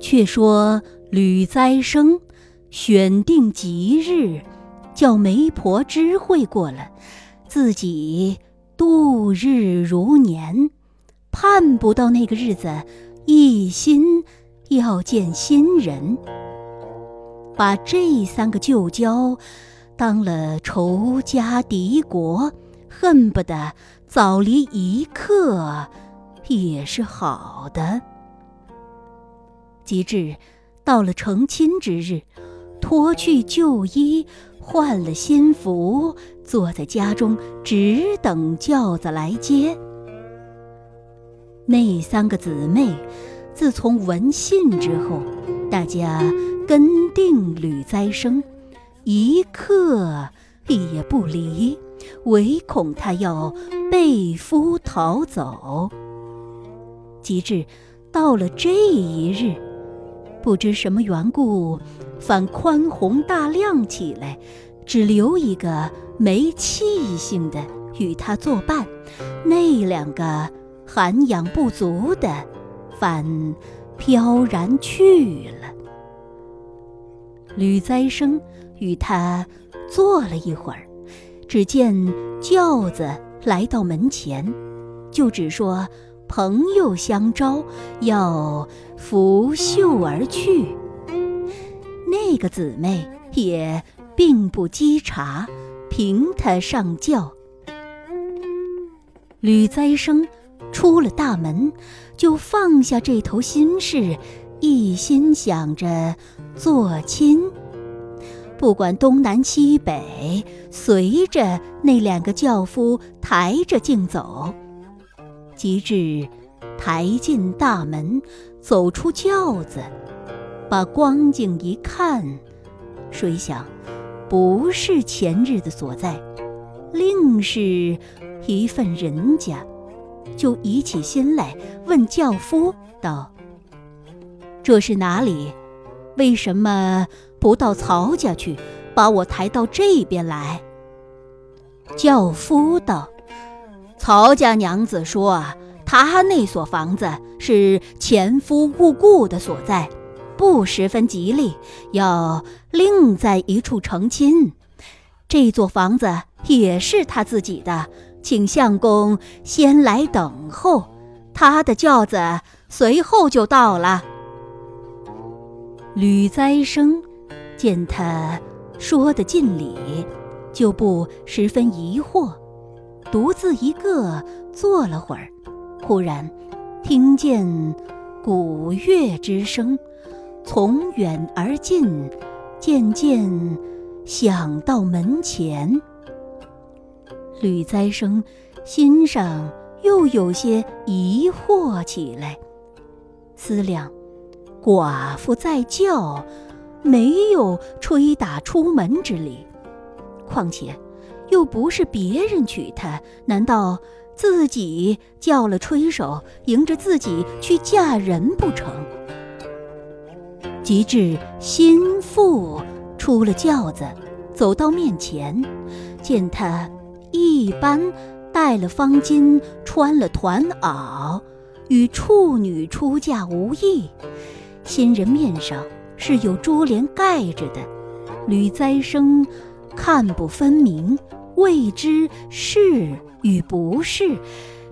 却说吕栽生选定吉日，叫媒婆知会过了，自己度日如年，盼不到那个日子，一心要见新人，把这三个旧交当了仇家敌国，恨不得早离一刻也是好的。及至到了成亲之日，脱去旧衣，换了新服，坐在家中，只等轿子来接。那三个姊妹，自从闻信之后，大家跟定吕栽生，一刻也不离，唯恐他要被夫逃走。及至到了这一日。不知什么缘故，反宽宏大量起来，只留一个没气性的与他作伴，那两个涵养不足的，反飘然去了。吕栽生与他坐了一会儿，只见轿子来到门前，就只说。朋友相招，要拂袖而去。那个姊妹也并不稽查，凭他上轿。吕栽生出了大门，就放下这头心事，一心想着做亲。不管东南西北，随着那两个轿夫抬着竞走。及至抬进大门，走出轿子，把光景一看，谁想不是前日的所在，另是一份人家，就移起心来问轿夫道：“这是哪里？为什么不到曹家去，把我抬到这边来？”轿夫道。曹家娘子说：“她那所房子是前夫误故的所在，不十分吉利，要另在一处成亲。这座房子也是他自己的，请相公先来等候，他的轿子随后就到了。”吕栽生见他说的尽理，就不十分疑惑。独自一个坐了会儿，忽然听见鼓乐之声从远而近，渐渐响到门前。吕栽生心上又有些疑惑起来，思量：寡妇在叫，没有吹打出门之理，况且。又不是别人娶她，难道自己叫了吹手，迎着自己去嫁人不成？及至心腹出了轿子，走到面前，见他一般戴了方巾，穿了团袄，与处女出嫁无异，新人面上是有珠帘盖着的，吕栽生看不分明。未知是与不是，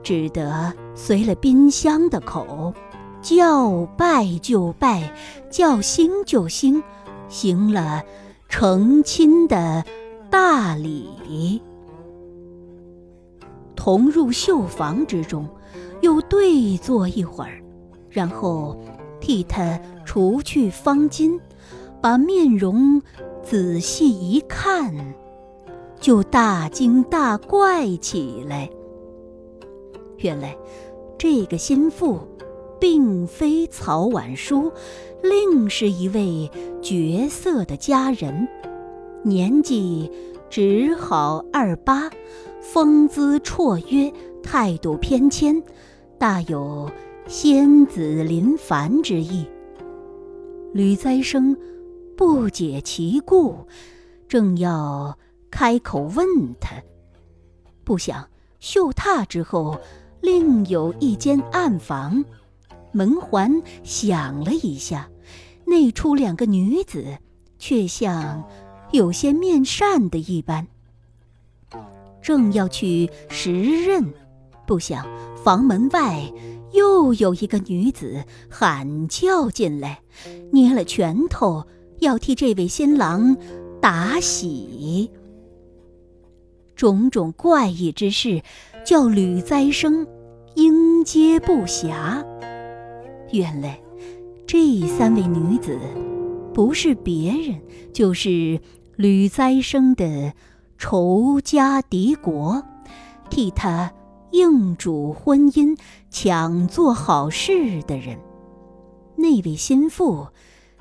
只得随了宾香的口，叫拜就拜，叫兴就兴，行了成亲的大礼。同入绣房之中，又对坐一会儿，然后替他除去方巾，把面容仔细一看。就大惊大怪起来。原来，这个心腹，并非曹婉舒，另是一位绝色的佳人，年纪只好二八，风姿绰约，态度翩跹，大有仙子临凡之意。吕栽生不解其故，正要。开口问他，不想绣榻之后，另有一间暗房，门环响了一下，内出两个女子，却像有些面善的一般。正要去时任，不想房门外又有一个女子喊叫进来，捏了拳头要替这位新郎打喜。种种怪异之事，叫吕栽生应接不暇。原来这三位女子不是别人，就是吕栽生的仇家敌国，替他应主婚姻、抢做好事的人。那位心腹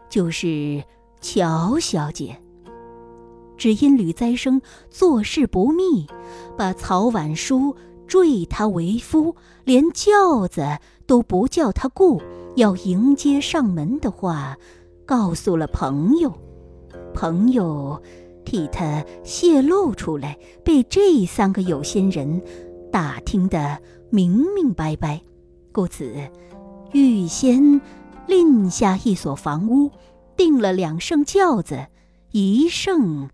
就是乔小姐。只因吕栽生做事不密，把曹婉书赘他为夫，连轿子都不叫他雇，要迎接上门的话，告诉了朋友。朋友替他泄露出来，被这三个有心人打听得明明白白，故此预先另下一所房屋，订了两乘轿子，一乘。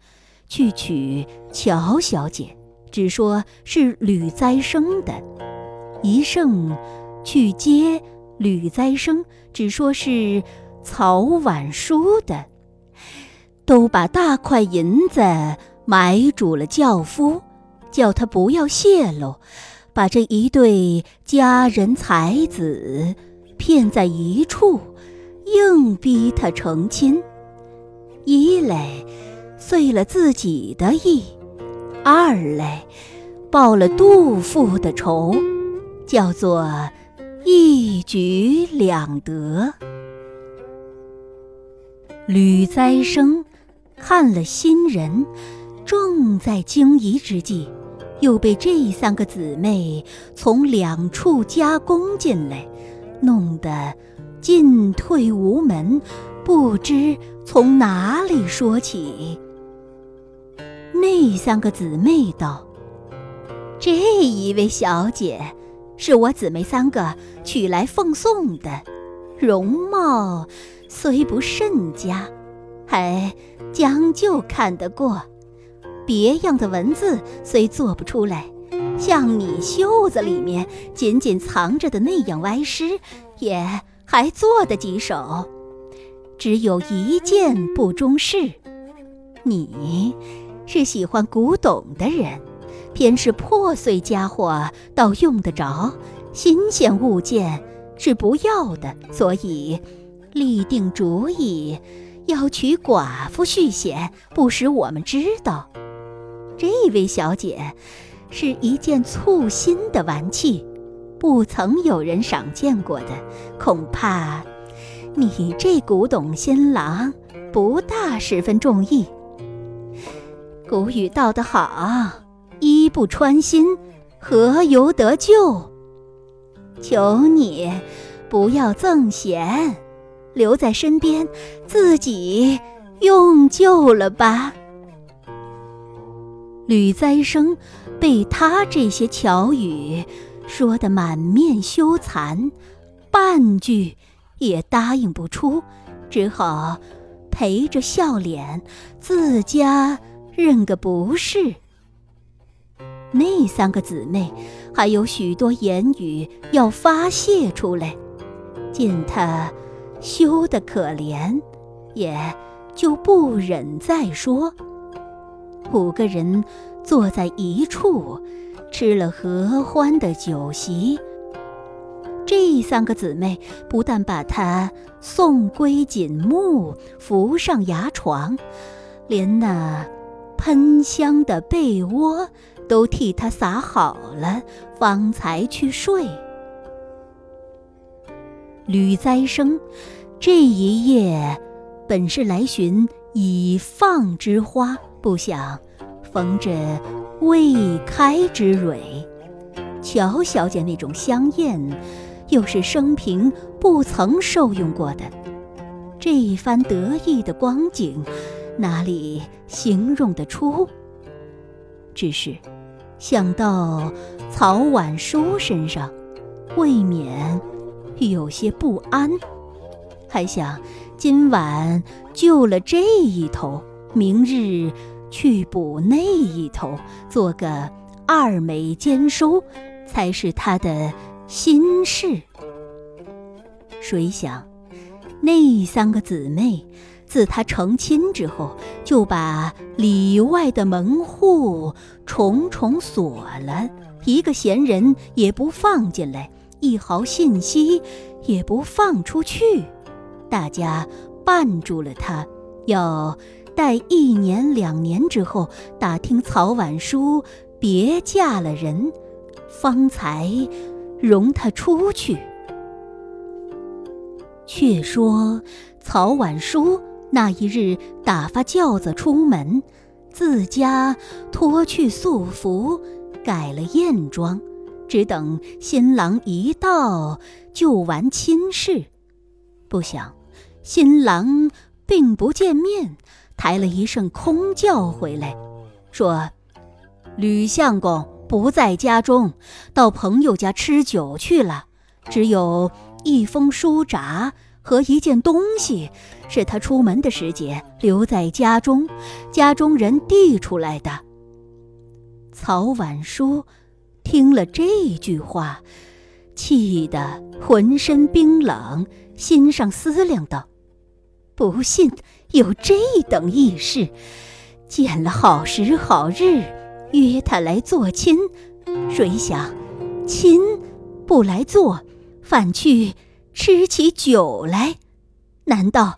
去娶乔小姐，只说是吕栽生的；一圣去接吕栽生，只说是曹婉书的。都把大块银子买主了轿夫，叫他不要泄露，把这一对佳人才子骗在一处，硬逼他成亲。一来。遂了自己的意，二来报了杜父的仇，叫做一举两得。吕栽生看了新人，正在惊疑之际，又被这三个姊妹从两处夹攻进来，弄得进退无门，不知从哪里说起。那三个姊妹道：“这一位小姐，是我姊妹三个娶来奉送的，容貌虽不甚佳，还将就看得过。别样的文字虽做不出来，像你袖子里面紧紧藏着的那样歪诗，也还做得几首。只有一件不中事，你。”是喜欢古董的人，偏是破碎家伙倒用得着，新鲜物件是不要的。所以立定主意要娶寡妇续弦，不使我们知道。这位小姐是一件簇新的玩器，不曾有人赏见过的，恐怕你这古董新郎不大十分中意。古语道得好：“衣不穿心，何由得旧？”求你不要赠贤，留在身边，自己用旧了吧。吕栽生被他这些巧语说得满面羞惭，半句也答应不出，只好陪着笑脸自家。认个不是。那三个姊妹还有许多言语要发泄出来，见他羞得可怜，也就不忍再说。五个人坐在一处，吃了合欢的酒席。这三个姊妹不但把他送归锦幕，扶上牙床，连那。喷香的被窝都替他撒好了，方才去睡。吕栽生这一夜本是来寻已放之花，不想逢着未开之蕊。乔小姐那种香艳，又是生平不曾受用过的，这一番得意的光景。哪里形容得出？只是想到曹婉书身上，未免有些不安，还想今晚救了这一头，明日去补那一头，做个二美兼收，才是他的心事。谁想，那三个姊妹自他成亲之后，就把里外的门户重重锁了，一个闲人也不放进来，一毫信息也不放出去。大家绊住了他，要待一年两年之后，打听曹婉书别嫁了人，方才容他出去。却说曹婉书那一日打发轿子出门，自家脱去素服，改了艳妆，只等新郎一到就完亲事。不想新郎并不见面，抬了一声空轿回来，说：“吕相公不在家中，到朋友家吃酒去了，只有。”一封书札和一件东西，是他出门的时节留在家中，家中人递出来的。曹婉书听了这句话，气得浑身冰冷，心上思量道：“不信有这等异事，见了好时好日，约他来做亲，谁想亲不来做。”反去吃起酒来，难道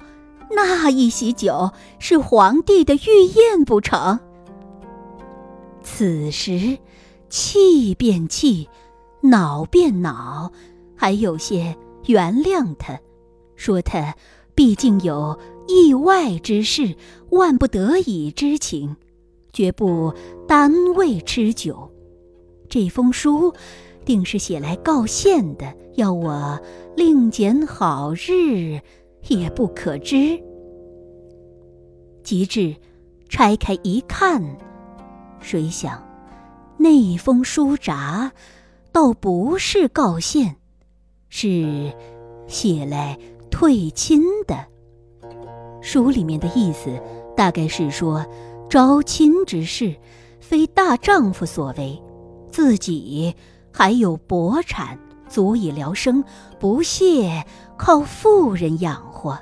那一席酒是皇帝的御宴不成？此时气变气，恼变恼，还有些原谅他，说他毕竟有意外之事，万不得已之情，绝不单为吃酒。这封书。定是写来告县的，要我另拣好日，也不可知。及至拆开一看，谁想那封书札倒不是告县，是写来退亲的。书里面的意思大概是说，招亲之事非大丈夫所为，自己。还有薄产足以疗生，不屑靠妇人养活。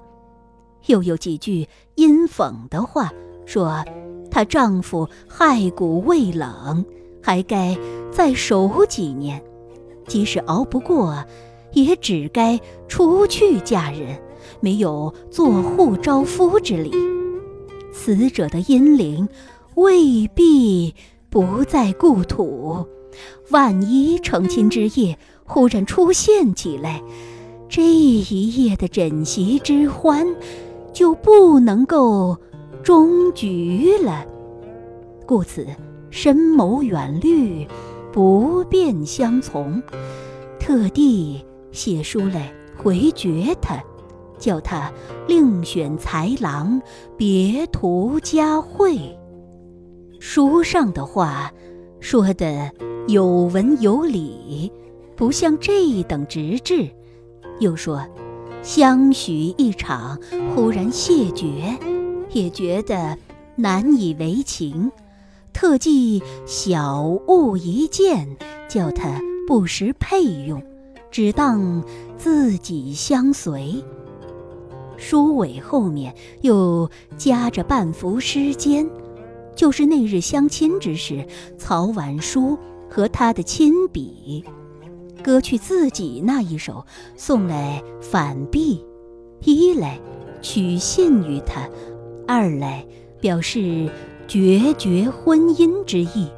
又有几句阴讽的话，说她丈夫骸骨未冷，还该再守几年。即使熬不过，也只该出去嫁人，没有做户招夫之理。死者的阴灵未必不在故土。万一成亲之夜忽然出现起来，这一夜的枕席之欢就不能够终局了。故此深谋远虑，不便相从，特地写书来回绝他，叫他另选才郎，别图佳会。书上的话说的。有文有理，不像这等直至。又说，相许一场，忽然谢绝，也觉得难以为情。特记小物一件，叫他不时配用，只当自己相随。书尾后面又夹着半幅诗笺，就是那日相亲之时，曹婉书。和他的亲笔，割去自己那一手，送来反壁，一来取信于他，二来表示决绝婚姻之意。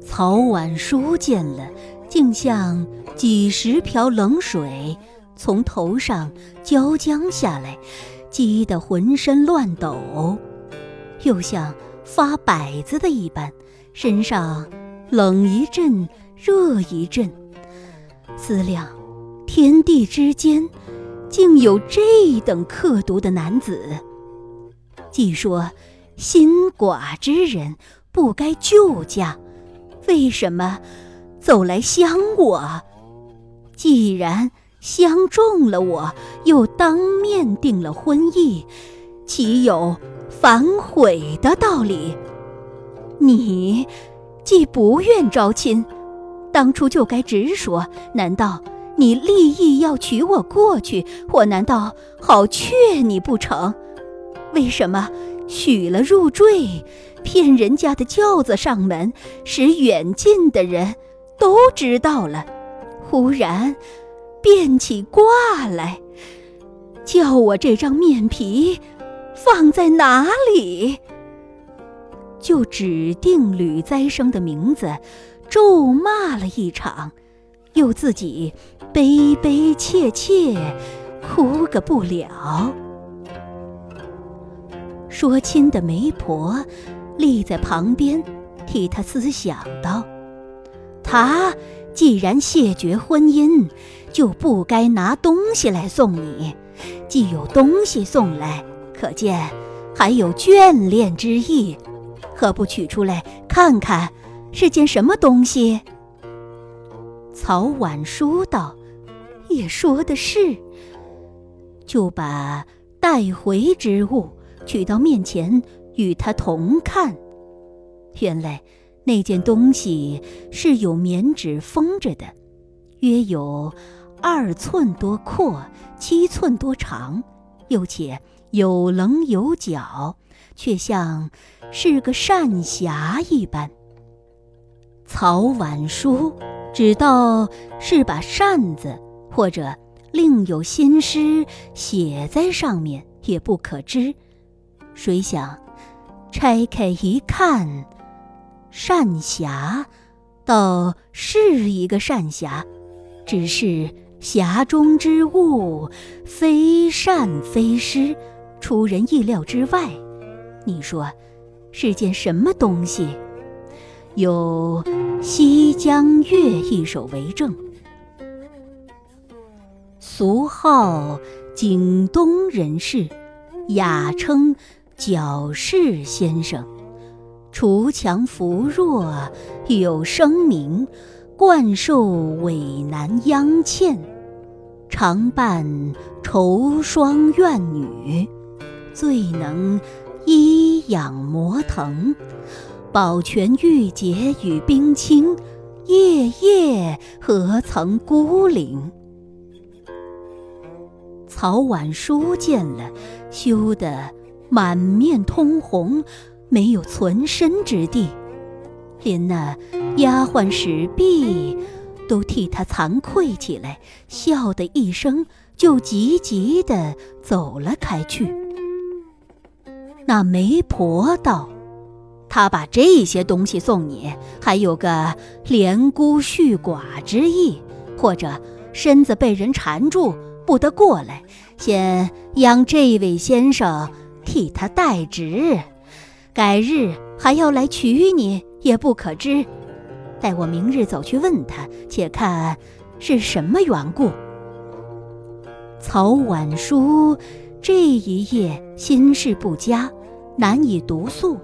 曹婉书见了，竟像几十瓢冷水从头上浇浆下来，激得浑身乱抖，又像发摆子的一般。身上冷一阵，热一阵。思量，天地之间，竟有这等刻毒的男子。既说心寡之人不该救驾，为什么走来相我？既然相中了我，又当面定了婚意，岂有反悔的道理？你既不愿招亲，当初就该直说。难道你立意要娶我过去，我难道好劝你不成？为什么许了入赘，骗人家的轿子上门，使远近的人都知道了，忽然变起卦来，叫我这张面皮放在哪里？就指定吕栽生的名字，咒骂了一场，又自己悲悲切切，哭个不了。说亲的媒婆立在旁边，替他思想道：“他既然谢绝婚姻，就不该拿东西来送你。既有东西送来，可见还有眷恋之意。”何不取出来看看，是件什么东西？曹婉书道：“也说的是。”就把带回之物取到面前，与他同看。原来那件东西是有棉纸封着的，约有二寸多阔，七寸多长，又且有棱有角。却像是个扇匣一般。曹婉书只道是把扇子，或者另有新诗写在上面，也不可知。谁想拆开一看，扇匣倒是一个善侠，只是匣中之物非善非师，出人意料之外。你说，是件什么东西？有《西江月》一首为证。俗号景东人士，雅称矫饰先生。锄强扶弱，有声名，惯受委难央欠，常伴愁霜怨女，最能。医养魔腾，保全玉洁与冰清，夜夜何曾孤零？曹婉书见了，羞得满面通红，没有存身之地，连那丫鬟史婢都替他惭愧起来，笑的一声，就急急的走了开去。那媒婆道：“他把这些东西送你，还有个连孤续寡之意，或者身子被人缠住不得过来，先央这位先生替他代职，改日还要来娶你，也不可知。待我明日走去问他，且看是什么缘故。”曹婉书。这一夜心事不佳，难以独宿，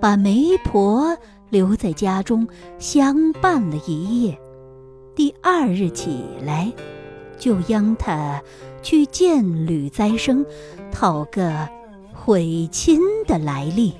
把媒婆留在家中相伴了一夜。第二日起来，就央他去见吕栽生，讨个悔亲的来历。